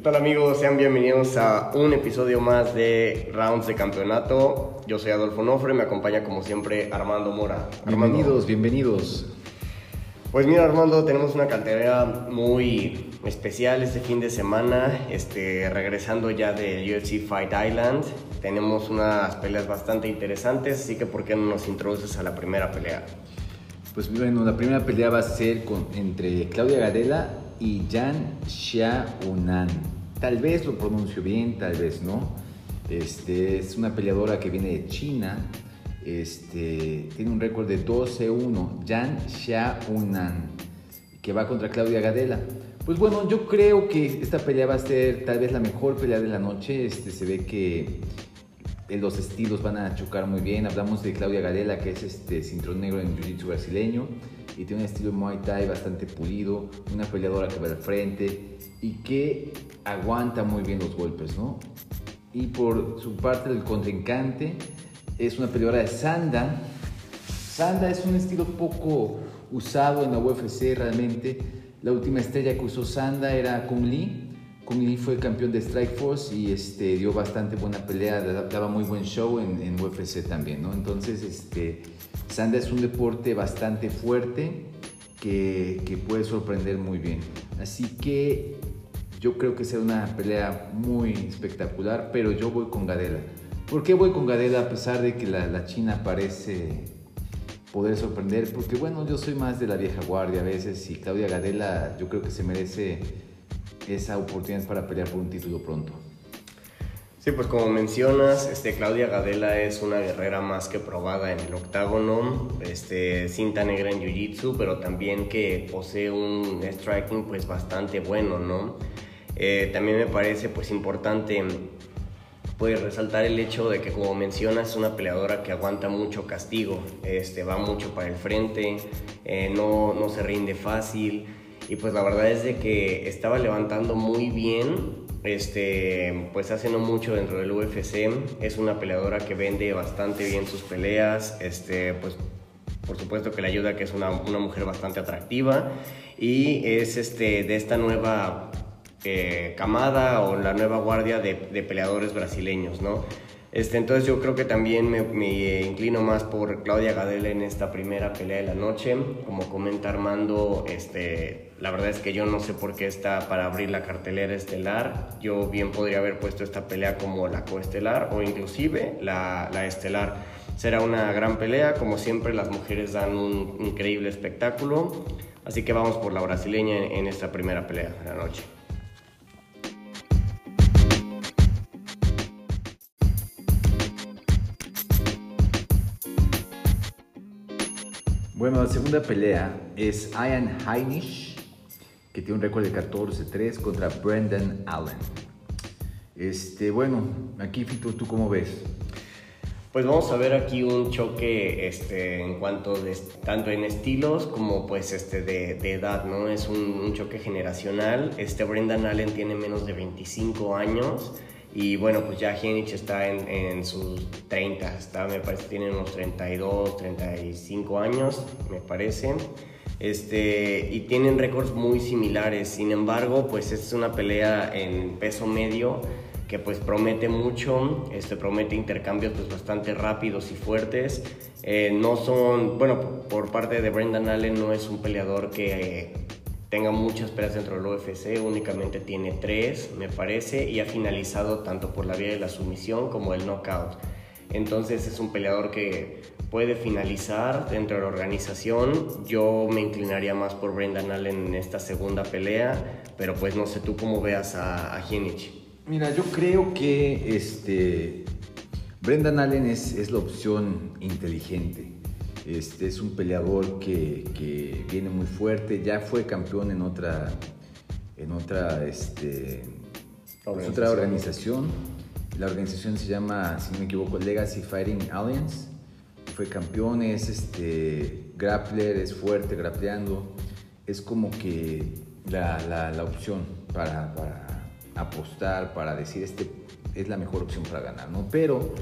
¿Qué tal amigos? Sean bienvenidos a un episodio más de Rounds de Campeonato. Yo soy Adolfo Nofre, me acompaña como siempre Armando Mora. Armando. Bienvenidos, bienvenidos. Pues mira Armando, tenemos una cartera muy especial este fin de semana, este, regresando ya de UFC Fight Island. Tenemos unas peleas bastante interesantes, así que ¿por qué no nos introduces a la primera pelea? Pues bueno, la primera pelea va a ser con, entre Claudia Gadela y Jan Xiaonan. Tal vez lo pronuncio bien, tal vez no. Este, es una peleadora que viene de China. Este, tiene un récord de 12-1. Jan Xiaonan, que va contra Claudia Gadela. Pues bueno, yo creo que esta pelea va a ser tal vez la mejor pelea de la noche. Este, se ve que los estilos van a chocar muy bien. Hablamos de Claudia Gadela, que es este cinturón negro en Jiu-Jitsu brasileño y tiene un estilo Muay Thai bastante pulido, una peleadora que va al frente y que aguanta muy bien los golpes, ¿no? Y por su parte del contrincante es una peleadora de Sanda. Sanda es un estilo poco usado en la UFC realmente. La última estrella que usó Sanda era Kung Lee Kung Lee fue campeón de Strike Force y este, dio bastante buena pelea, daba muy buen show en, UFC también, ¿no? Entonces, este, Sanda es un deporte bastante fuerte que, que puede sorprender muy bien. Así que yo creo que será una pelea muy espectacular, pero yo voy con Gadela. ¿Por qué voy con Gadela a pesar de que la, la China parece poder sorprender? Porque bueno, yo soy más de la vieja guardia a veces y Claudia Gadela yo creo que se merece esa oportunidad para pelear por un título pronto. Sí, pues como mencionas, este, Claudia Gadela es una guerrera más que probada en el octágono, este, cinta negra en Jiu-Jitsu, pero también que posee un striking pues bastante bueno, ¿no? Eh, también me parece pues importante pues resaltar el hecho de que como mencionas es una peleadora que aguanta mucho castigo, este, va mucho para el frente, eh, no, no se rinde fácil, y pues la verdad es de que estaba levantando muy bien, este, pues hace no mucho dentro del UFC, es una peleadora que vende bastante bien sus peleas, este, pues por supuesto que le ayuda que es una, una mujer bastante atractiva y es este, de esta nueva eh, camada o la nueva guardia de, de peleadores brasileños, ¿no? Este, entonces yo creo que también me, me, inclino más por Claudia Gadela en esta primera pelea de la noche. Como comenta Armando, este, la verdad es que yo no sé por qué está para abrir la cartelera estelar. Yo bien podría haber puesto esta pelea como la coestelar o inclusive la, la estelar. Será una gran pelea, como siempre las mujeres dan un increíble espectáculo. Así que vamos por la brasileña en, en esta primera pelea de la noche. La segunda pelea es Ian Heinisch, que tiene un récord de 14-3 contra Brendan Allen. Este, bueno, aquí Fito, ¿tú cómo ves? Pues vamos a ver aquí un choque este, en cuanto de, tanto en estilos como pues este de, de edad, ¿no? Es un, un, choque generacional. Este Brendan Allen tiene menos de 25 años y bueno, pues ya Henich está en, en, sus 30, está, me parece tiene unos 32, 35 años, me parece. Este, y tienen récords muy similares, sin embargo, pues es una pelea en peso medio que pues promete mucho, este, promete intercambios pues bastante rápidos y fuertes. Eh, no son, bueno, por parte de Brendan Allen no es un peleador que... tenga muchas peleas dentro del UFC, únicamente tiene tres, me parece, y ha finalizado tanto por la vía de la sumisión como el knockout. Entonces es un peleador que puede finalizar dentro de la organización. Yo me inclinaría más por Brendan Allen en esta segunda pelea, pero pues no sé tú cómo veas a, a Mira, yo creo que este, Brendan Allen es la opción inteligente. Este es un peleador que, que, viene muy fuerte, ya fue campeón en otra, en otra, este, organización. otra organización. La organización se llama, si no me equivoco, Legacy Fighting Alliance. Fue campeón, es este, grappler, es fuerte grappleando. Es como que la, la, la opción para, para, apostar, para decir, este es la mejor opción para ganar, ¿no? Pero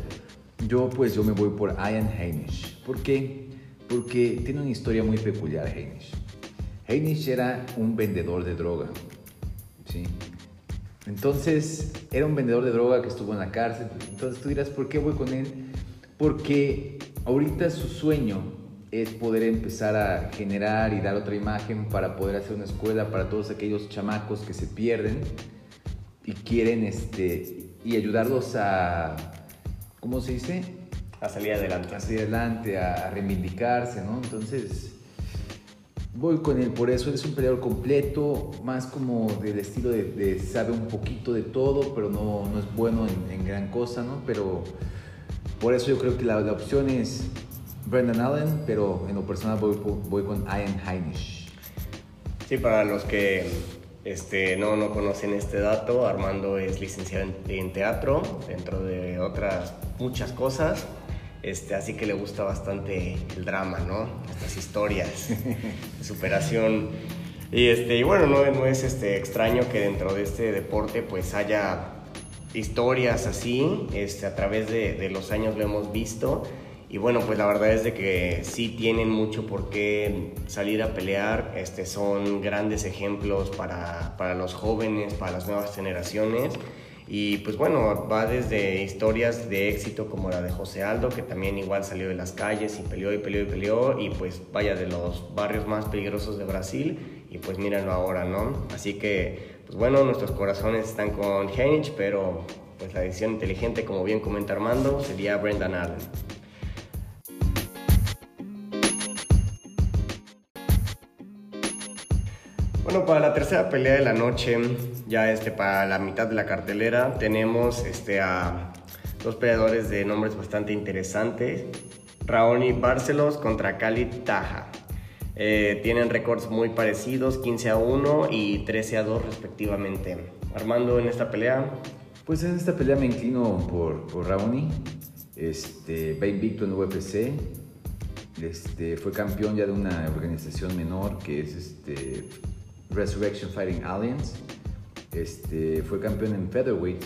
yo pues yo me voy por Ian Heinisch. ¿Por qué? Porque tiene una historia muy peculiar Heinisch. Heinisch era un vendedor de droga. ¿sí? Entonces, era un vendedor de droga que estuvo en la cárcel. Entonces tú dirás, ¿por qué voy con él? Porque ahorita su sueño es poder empezar a generar y dar otra imagen para poder hacer una escuela para todos aquellos chamacos que se pierden y quieren este y ayudarlos a ¿cómo se dice? A salir adelante. A salir adelante, a, reivindicarse, ¿no? Entonces voy con él por eso, es un peleador completo, más como del estilo de, sabe un poquito de todo, pero no, no es bueno en, gran cosa, ¿no? Pero por eso yo creo que la, la opción es Brendan Allen, pero en lo personal voy, voy con Ian Heinisch. Sí, para los que este, no, no conocen este dato, Armando es licenciado en, teatro, dentro de otras muchas cosas. Este, así que le gusta bastante el drama, ¿no? Estas historias de superación. Y, este, y bueno, no, no es este, extraño que dentro de este deporte pues haya historias así, este, a través de, los años lo hemos visto y bueno, pues la verdad es de que sí tienen mucho por qué salir a pelear. Este, son grandes ejemplos para, para los jóvenes, para las nuevas generaciones. Y pues bueno, va desde historias de éxito como la de José Aldo, que también igual salió de las calles y peleó y peleó y peleó, y pues vaya de los barrios más peligrosos de Brasil, y pues mírenlo ahora, ¿no? Así que, pues bueno, nuestros corazones están con Heinrich, pero pues la decisión inteligente, como bien comenta Armando, sería Brendan Allen. Bueno, para la tercera pelea de la noche, ya este, para la mitad de la cartelera, tenemos este, a dos peleadores de nombres bastante interesantes. Raoni Barcelos contra Cali Taja. Eh, tienen récords muy parecidos, 15 a 1 y 13 a 2 respectivamente. Armando, en esta pelea. Pues en esta pelea me inclino por, Raoni. Este, va invicto en UFC. Este, fue campeón ya de una organización menor que es este, Resurrection Fighting Alliance. Este, fue campeón en featherweight.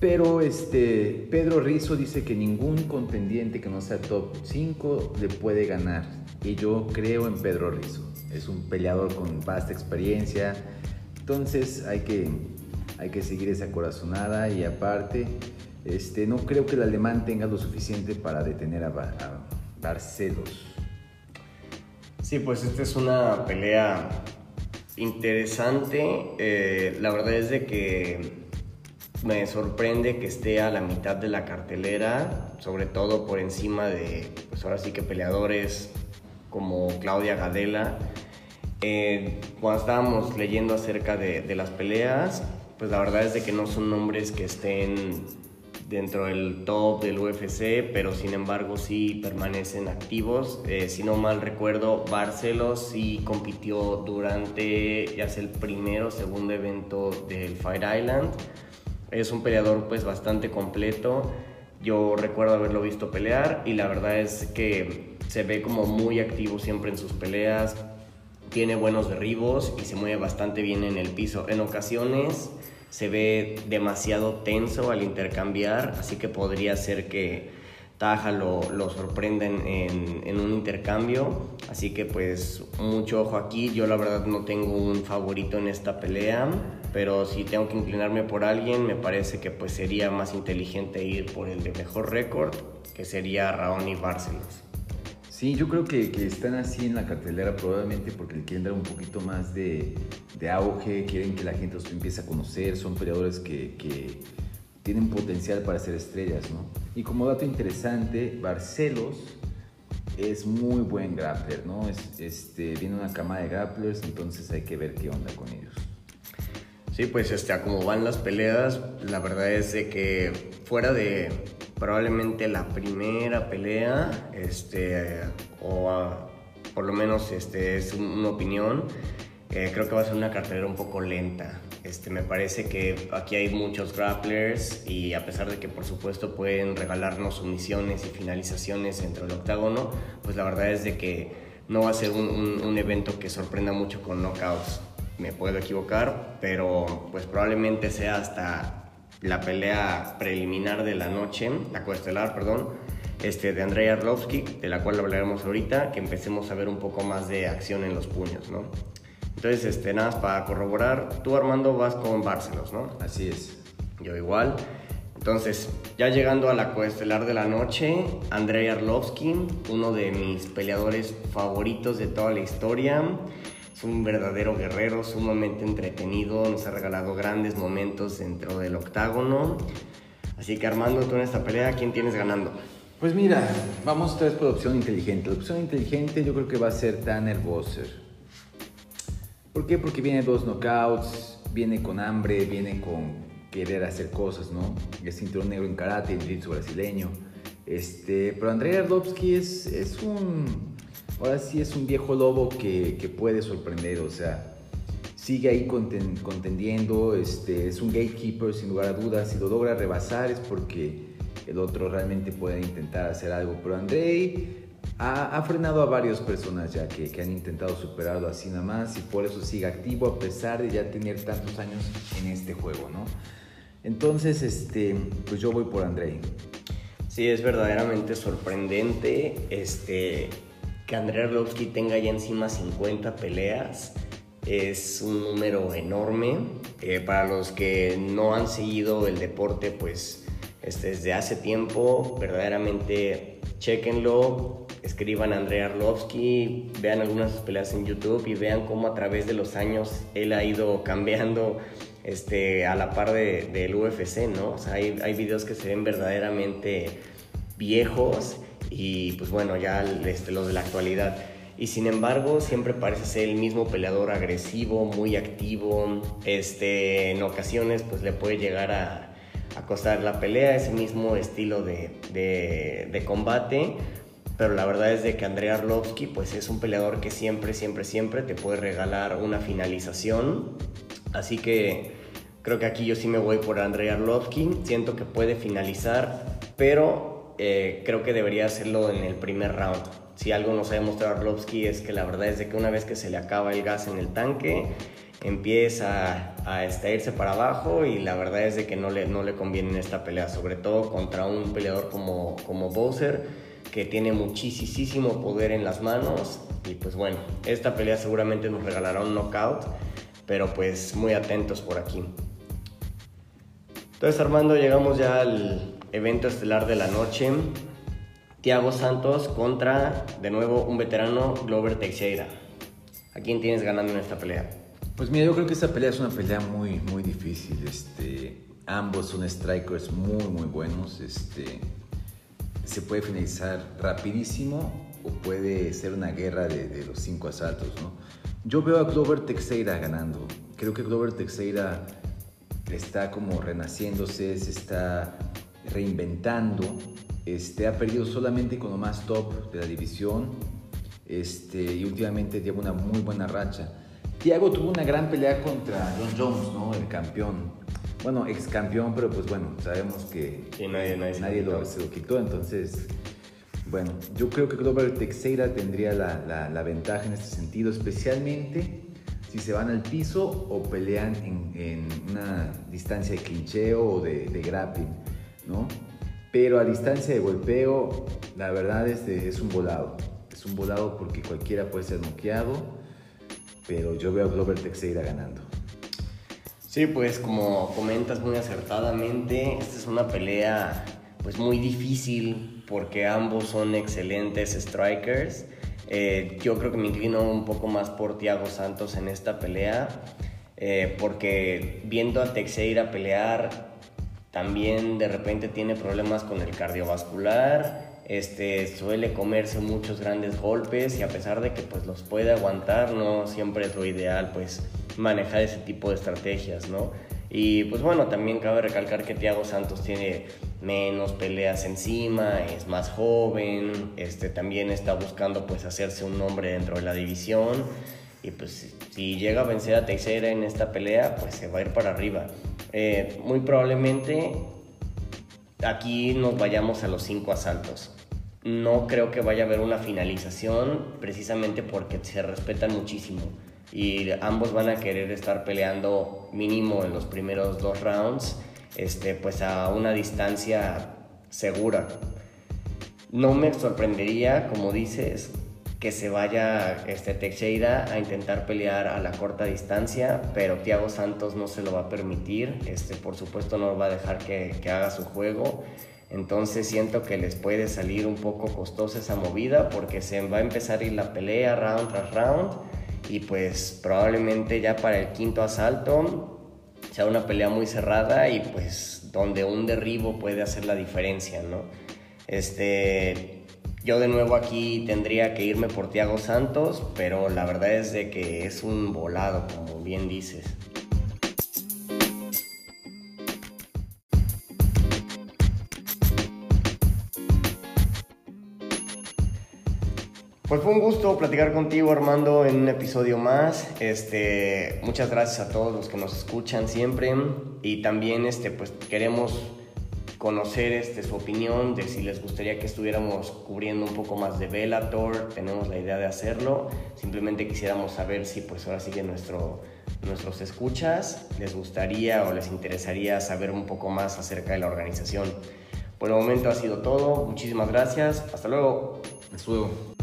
Pero este, Pedro Rizzo dice que ningún contendiente que no sea top 5 le puede ganar. Y yo creo en Pedro Rizzo. Es un peleador con vasta experiencia. Entonces hay que, hay que seguir esa corazonada. Y aparte, este, no creo que el alemán tenga lo suficiente para detener a Barcelos. Sí, pues esta es una pelea interesante. Eh, la verdad es de que me sorprende que esté a la mitad de la cartelera, sobre todo por encima de, pues ahora sí que peleadores como Claudia Gadela. Eh, cuando estábamos leyendo acerca de, de las peleas, pues la verdad es de que no son nombres que estén dentro del top del UFC, pero sin embargo sí permanecen activos. Eh, si no mal recuerdo, Barcelos sí compitió durante ya sea el primero o segundo evento del Fight Island. Es un peleador pues bastante completo. Yo recuerdo haberlo visto pelear y la verdad es que se ve como muy activo siempre en sus peleas. Tiene buenos derribos y se mueve bastante bien en el piso. En ocasiones se ve demasiado tenso al intercambiar, así que podría ser que Taja lo, lo sorprenden en, en, un intercambio. Así que pues mucho ojo aquí. Yo la verdad no tengo un favorito en esta pelea, pero si tengo que inclinarme por alguien, me parece que pues sería más inteligente ir por el de mejor récord, que sería Raoni Barcelos. Sí, yo creo que, que, están así en la cartelera probablemente porque le quieren dar un poquito más de, de auge, quieren que la gente los empiece a conocer, son peleadores que, que, tienen potencial para ser estrellas, ¿no? Y como dato interesante, Barcelos es muy buen grappler, ¿no? Es, este, viene una cama de grapplers, entonces hay que ver qué onda con ellos. Sí, pues este, a como van las peleas, la verdad es de que fuera de probablemente la primera pelea, este, o por lo menos este, es una opinión, eh, creo que va a ser una cartelera un poco lenta. Este, me parece que aquí hay muchos grapplers y a pesar de que por supuesto pueden regalarnos sumisiones y finalizaciones entre el octágono, pues la verdad es de que no va a ser un, un evento que sorprenda mucho con knockouts me puedo equivocar, pero pues probablemente sea hasta la pelea preliminar de la noche, la coestelar, perdón, este, de Andrei Arlovsky, de la cual hablaremos ahorita, que empecemos a ver un poco más de acción en los puños, ¿no? Entonces, este, nada más para corroborar, tú Armando vas con Barcelos, ¿no? Así es. Yo igual. Entonces, ya llegando a la coestelar de la noche, Andrei Arlovsky, uno de mis peleadores favoritos de toda la historia. Es un verdadero guerrero, sumamente entretenido, nos ha regalado grandes momentos dentro del octágono. Así que Armando, tú en esta pelea, ¿quién tienes ganando? Pues mira, vamos otra vez por opción inteligente. La opción inteligente yo creo que va a ser Tanner Bosser. ¿Por qué? Porque viene dos knockouts, viene con hambre, viene con querer hacer cosas, ¿no? El cinturón negro en karate, el jiu brasileño. Este, pero Andrei Ardovsky es, es un, ahora sí es un viejo lobo que, que puede sorprender, o sea, sigue ahí contendiendo, este, es un gatekeeper sin lugar a dudas, si lo logra rebasar es porque el otro realmente puede intentar hacer algo, pero Andrei ha, frenado a varias personas ya que, que, han intentado superarlo así nada más y por eso sigue activo a pesar de ya tener tantos años en este juego, ¿no? Entonces, este, pues yo voy por Andrei. Sí, es verdaderamente sorprendente este, que Andrei Arlovsky tenga ya encima 50 peleas. Es un número enorme. Eh, para los que no han seguido el deporte, pues desde hace tiempo, verdaderamente chequenlo, escriban Andrei Arlovsky, vean algunas de sus peleas en YouTube y vean cómo a través de los años él ha ido cambiando este, a la par de, del UFC, ¿no? O sea, hay videos que se ven verdaderamente viejos y pues bueno, ya este, los de la actualidad. Y sin embargo, siempre parece ser el mismo peleador agresivo, muy activo. Este, en ocasiones, pues le puede llegar a, a costar la pelea, ese mismo estilo de, de, de, combate. Pero la verdad es de que Andrei Arlovsky, pues es un peleador que siempre, siempre, siempre te puede regalar una finalización Así que creo que aquí yo sí me voy por Andrei Arlovsky. Siento que puede finalizar, pero eh, creo que debería hacerlo en el primer round. Si algo nos ha demostrado Arlovsky es que la verdad es de que una vez que se le acaba el gas en el tanque, empieza a, irse para abajo y la verdad es de que no le, no le conviene en esta pelea, sobre todo contra un peleador como, como Bowser que tiene muchísimo poder en las manos y pues bueno, esta pelea seguramente nos regalará un knockout pero pues muy atentos por aquí. Entonces Armando, llegamos ya al evento estelar de la noche. Tiago Santos contra, de nuevo, un veterano, Glover Teixeira. ¿A quién tienes ganando en esta pelea? Pues mira, yo creo que esta pelea es una pelea muy, muy difícil. Este, ambos son strikers muy, muy buenos. Este, se puede finalizar rapidísimo o puede ser una guerra de, de los cinco asaltos, ¿no? Yo veo a Glover Teixeira ganando. Creo que Glover Teixeira está como renaciéndose, se está reinventando. Este, ha perdido solamente con lo más top de la división este, y últimamente lleva una muy buena racha. Thiago tuvo una gran pelea contra John Jones, ¿no? el campeón. Bueno, ex campeón, pero pues bueno, sabemos que nadie, nadie, lo, se lo quitó, entonces bueno, yo creo que Glover Teixeira tendría la, la, ventaja en este sentido, especialmente si se van al piso o pelean en, en una distancia de clincheo o de, de, grappling, ¿no? Pero a distancia de golpeo, la verdad es, es un volado. Es un volado porque cualquiera puede ser noqueado, pero yo veo a Glover Teixeira ganando. Sí, pues como comentas muy acertadamente, esta es una pelea pues muy difícil porque ambos son excelentes strikers. Eh, yo creo que me inclino un poco más por Thiago Santos en esta pelea, eh, porque viendo a Teixeira pelear, también de repente tiene problemas con el cardiovascular, este, suele comerse muchos grandes golpes y a pesar de que pues los puede aguantar, no siempre es lo ideal pues manejar ese tipo de estrategias, ¿no? Y pues bueno, también cabe recalcar que Thiago Santos tiene menos peleas encima, es más joven, este, también está buscando pues hacerse un nombre dentro de la división y pues si llega a vencer a Teixeira en esta pelea pues se va a ir para arriba. Eh, muy probablemente aquí nos vayamos a los cinco asaltos. No creo que vaya a haber una finalización precisamente porque se respetan muchísimo y ambos van a querer estar peleando mínimo en los primeros dos rounds, este, pues a una distancia segura. No me sorprendería, como dices, que se vaya este Teixeira a intentar pelear a la corta distancia, pero Thiago Santos no se lo va a permitir, este, por supuesto no va a dejar que, que haga su juego. Entonces siento que les puede salir un poco costosa esa movida porque se va a empezar a ir la pelea round tras round y pues probablemente ya para el quinto asalto sea una pelea muy cerrada y pues donde un derribo puede hacer la diferencia, ¿no? Este, yo de nuevo aquí tendría que irme por Thiago Santos, pero la verdad es de que es un volado, como bien dices. Pues fue un gusto platicar contigo, Armando, en un episodio más. Este, muchas gracias a todos los que nos escuchan siempre y también este, pues queremos conocer este, su opinión de si les gustaría que estuviéramos cubriendo un poco más de Bellator, tenemos la idea de hacerlo, simplemente quisiéramos saber si pues ahora sigue nuestro, nuestros escuchas, les gustaría o les interesaría saber un poco más acerca de la organización. Por el momento ha sido todo, muchísimas gracias, hasta luego. Hasta luego.